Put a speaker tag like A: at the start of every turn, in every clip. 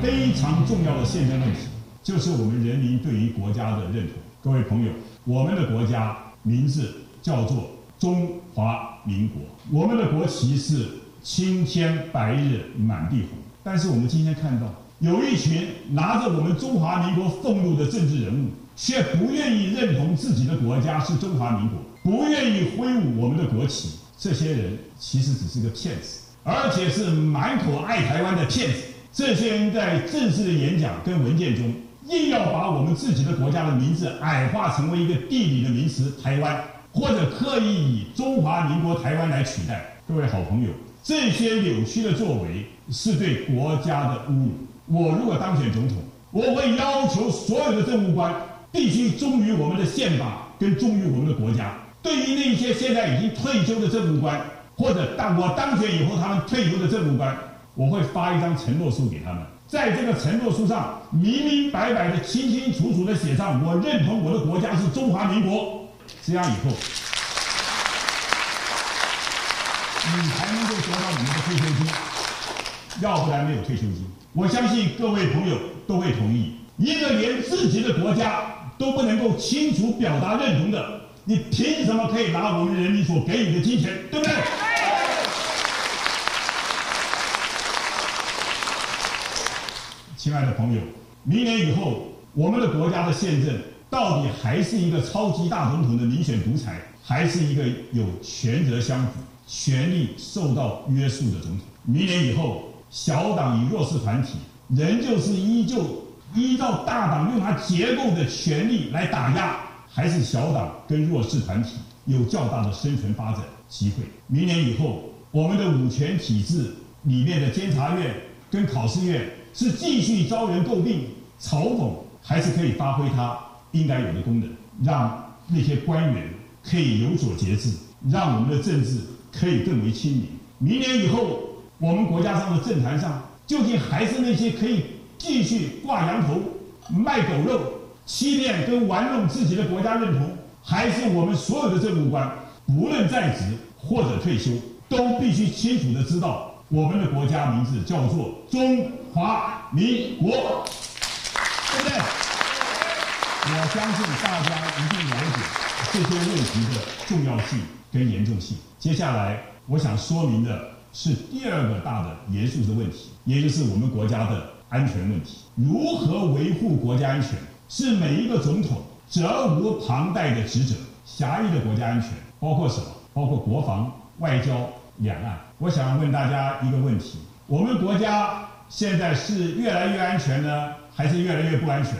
A: 非常重要的宪政问题，就是我们人民对于国家的认同。各位朋友，我们的国家名字叫做中华民国，我们的国旗是青天白日满地红。但是我们今天看到，有一群拿着我们中华民国俸禄的政治人物，却不愿意认同自己的国家是中华民国，不愿意挥舞我们的国旗。这些人其实只是个骗子，而且是满口爱台湾的骗子。这些人在正式的演讲跟文件中，硬要把我们自己的国家的名字矮化成为一个地理的名词“台湾”，或者刻意以“中华民国台湾”来取代。各位好朋友，这些扭曲的作为是对国家的侮辱。我如果当选总统，我会要求所有的政务官必须忠于我们的宪法，跟忠于我们的国家。对于那些现在已经退休的政务官，或者当我当选以后他们退休的政务官，我会发一张承诺书给他们，在这个承诺书上明明白白的、清清楚楚的写上我认同我的国家是中华民国，这样以后，你才能够得到你们的退休金，要不然没有退休金。我相信各位朋友都会同意，一个连自己的国家都不能够清楚表达认同的。你凭什么可以拿我们人民所给予的金钱，对不对？亲爱的朋友，明年以后，我们的国家的宪政到底还是一个超级大总统的民选独裁，还是一个有权责相符、权力受到约束的总统？明年以后，小党与弱势团体仍旧是依旧依照大党用它结构的权力来打压。还是小党跟弱势团体有较大的生存发展机会。明年以后，我们的五权体制里面的监察院跟考试院是继续遭人诟病、嘲讽，还是。可以发挥它应该有的功能，让那些官员可以有所节制，让我们的政治可以更为亲民。明年以后，我们国家上的政坛上，究竟还是。那些可以继续挂羊头、卖狗肉？欺骗跟玩弄自己的国家认同，还是。我们所有的政务官，不论在职或者退休，都必须清楚地知道，我们的国家名字叫做中华民国，对不对？我相信大家一定了解这些问题的重要性跟严重性。接下来，我想说明的是第二个大的严肃的问题，也就是我们国家的安全问题，如何维护国家安全？是每一个总统责无旁贷的职责。狭义的国家安全包括什么？包括国防、外交、两岸。我想问大家一个问题：我们国家现在是越来越安全呢，还是越来越不安全？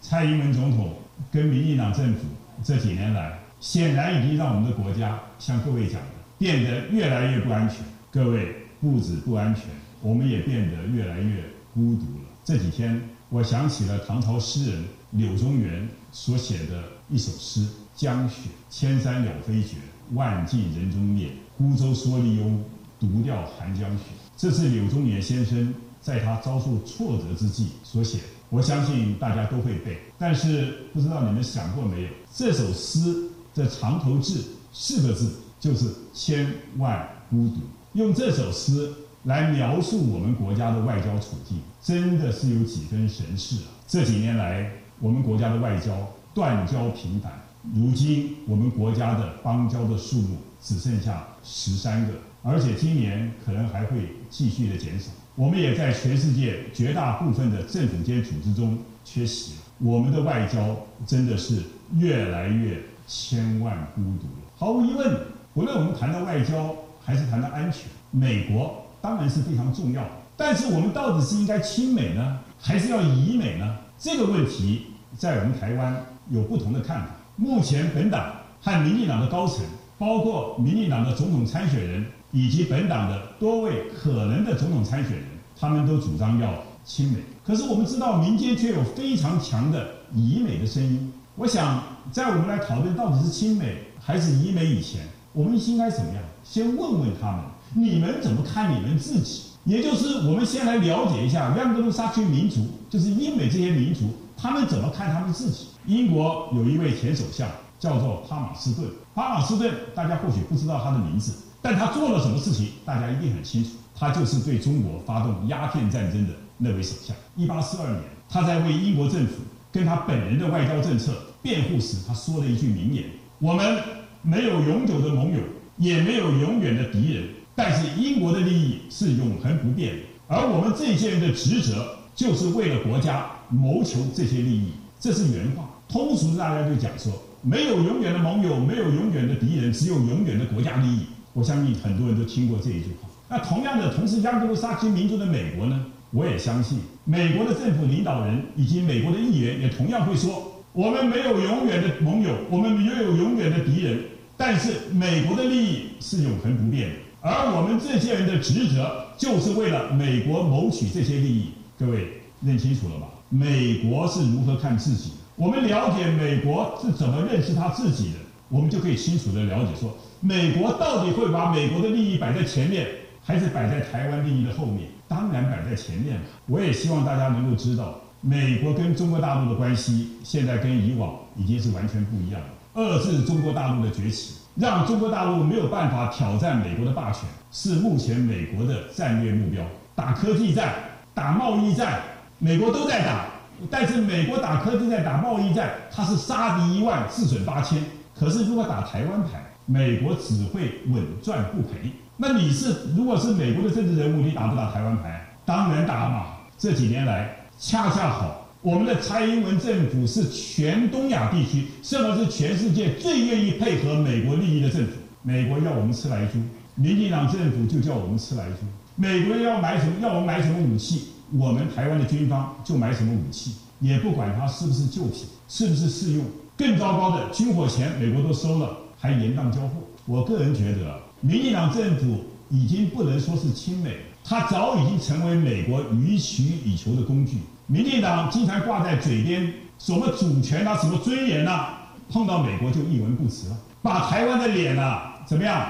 A: 蔡英文总统跟民进党政府这几年来，显然已经让我们的国家像各位讲的，变得越来越不安全。各位不止不安全，我们也变得越来越孤独了。这几天。我想起了唐朝诗人柳宗元所写的一首诗《江雪》：“千山鸟飞绝，万径人踪灭。孤舟蓑笠翁，独钓寒江雪。”这是柳宗元先生在他遭受挫折之际所写的。我相信大家都会背，但是不知道你们想过没有？这首诗的长头字四个字就是“千万孤独”。用这首诗。来描述我们国家的外交处境，真的是有几分神似啊！这几年来，我们国家的外交断交频繁，如今我们国家的邦交的数目只剩下十三个，而且今年可能还会继续的减少。我们也在全世界绝大部分的政府间组织中缺席了。我们的外交真的是越来越千万孤独了。毫无疑问，无论我们谈到外交还是谈到安全，美国。当然是非常重要，但是我们到底是应该亲美呢，还是要以美呢？这个问题在我们台湾有不同的看法。目前本党和民进党的高层，包括民进党的总统参选人以及本党的多位可能的总统参选人，他们都主张要亲美。可是我们知道民间却有非常强的以美的声音。我想，在我们来讨论到底是亲美还是以美以前，我们应该怎么样？先问问他们。你们怎么看你们自己？也就是我们先来了解一下两个沙区民族，就是英美这些民族，他们怎么看他们自己？英国有一位前首相叫做帕马斯顿，帕马斯顿大家或许不知道他的名字，但他做了什么事情，大家一定很清楚。他就是对中国发动鸦片战争的那位首相。一八四二年，他在为英国政府跟他本人的外交政策辩护时，他说了一句名言：“我们没有永久的盟友，也没有永远的敌人，但是英国的利益是永恒不变的，而我们这些人的职责就是为了国家谋求这些利益。”这是原话。通俗大家就讲说，没有永远的盟友，没有永远的敌人，只有永远的国家利益。我相信很多人都听过这一句话。那同样的，同是盎格鲁撒克民族的美国呢？我也相信，美国的政府领导人以及美国的议员也同样会说：我们没有永远的盟友，我们没有永远的敌人，但是美国的利益是永恒不变的，而我们这些人的职责就是为了美国谋取这些利益。各位认清楚了吧？美国是如何看自己的？我们了解美国是怎么认识他自己的，我们就可以清楚地了解说，美国到底会把美国的利益摆在前面，还是摆在台湾利益的后面？当然摆在前面了。我也希望大家能够知道，美国跟中国大陆的关系现在跟以往已经是完全不一样了。遏制中国大陆的崛起，让中国大陆没有办法挑战美国的霸权，是目前美国的战略目标。打科技战，打贸易战，美国都在打。但是美国打科技战、打贸易战，它是杀敌一万，自损八千。可是如果打台湾牌，美国只会稳赚不赔。那你是如果是美国的政治人物，你打不打台湾牌？当然打嘛。这几年来，恰恰好，我们的蔡英文政府是全东亚地区，甚至是全世界最愿意配合美国利益的政府。美国要我们吃来猪，民进党政府就叫我们吃来猪。美国要买什么？要我们买什么武器？我们台湾的军方就买什么武器，也不管它是不是旧品，是不是适用。更糟糕的，军火钱美国都收了，还严当交货。我个人觉得，民进党政府已经不能说是亲美，它早已经成为美国予取予求的工具。民进党经常挂在嘴边什么主权啊，什么尊严呐、啊，碰到美国就一文不值了，把台湾的脸啊怎么样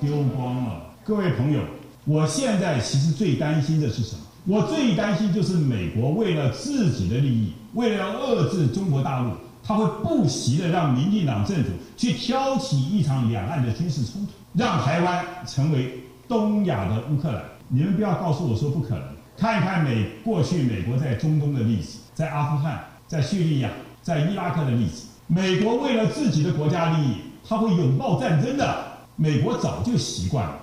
A: 丢光了。各位朋友，我现在其实最担心的是什么？我最担心就是美国为了自己的利益，为了要遏制中国大陆，他会不惜的让民进党政府去挑起一场两岸的军事冲突，让台湾成为东亚的乌克兰。你们不要告诉我说不可能，看一看美过去美国在中东的例子，在阿富汗、在叙利亚、在伊拉克的例子，美国为了自己的国家利益，他会拥抱战争的。美国早就习惯了。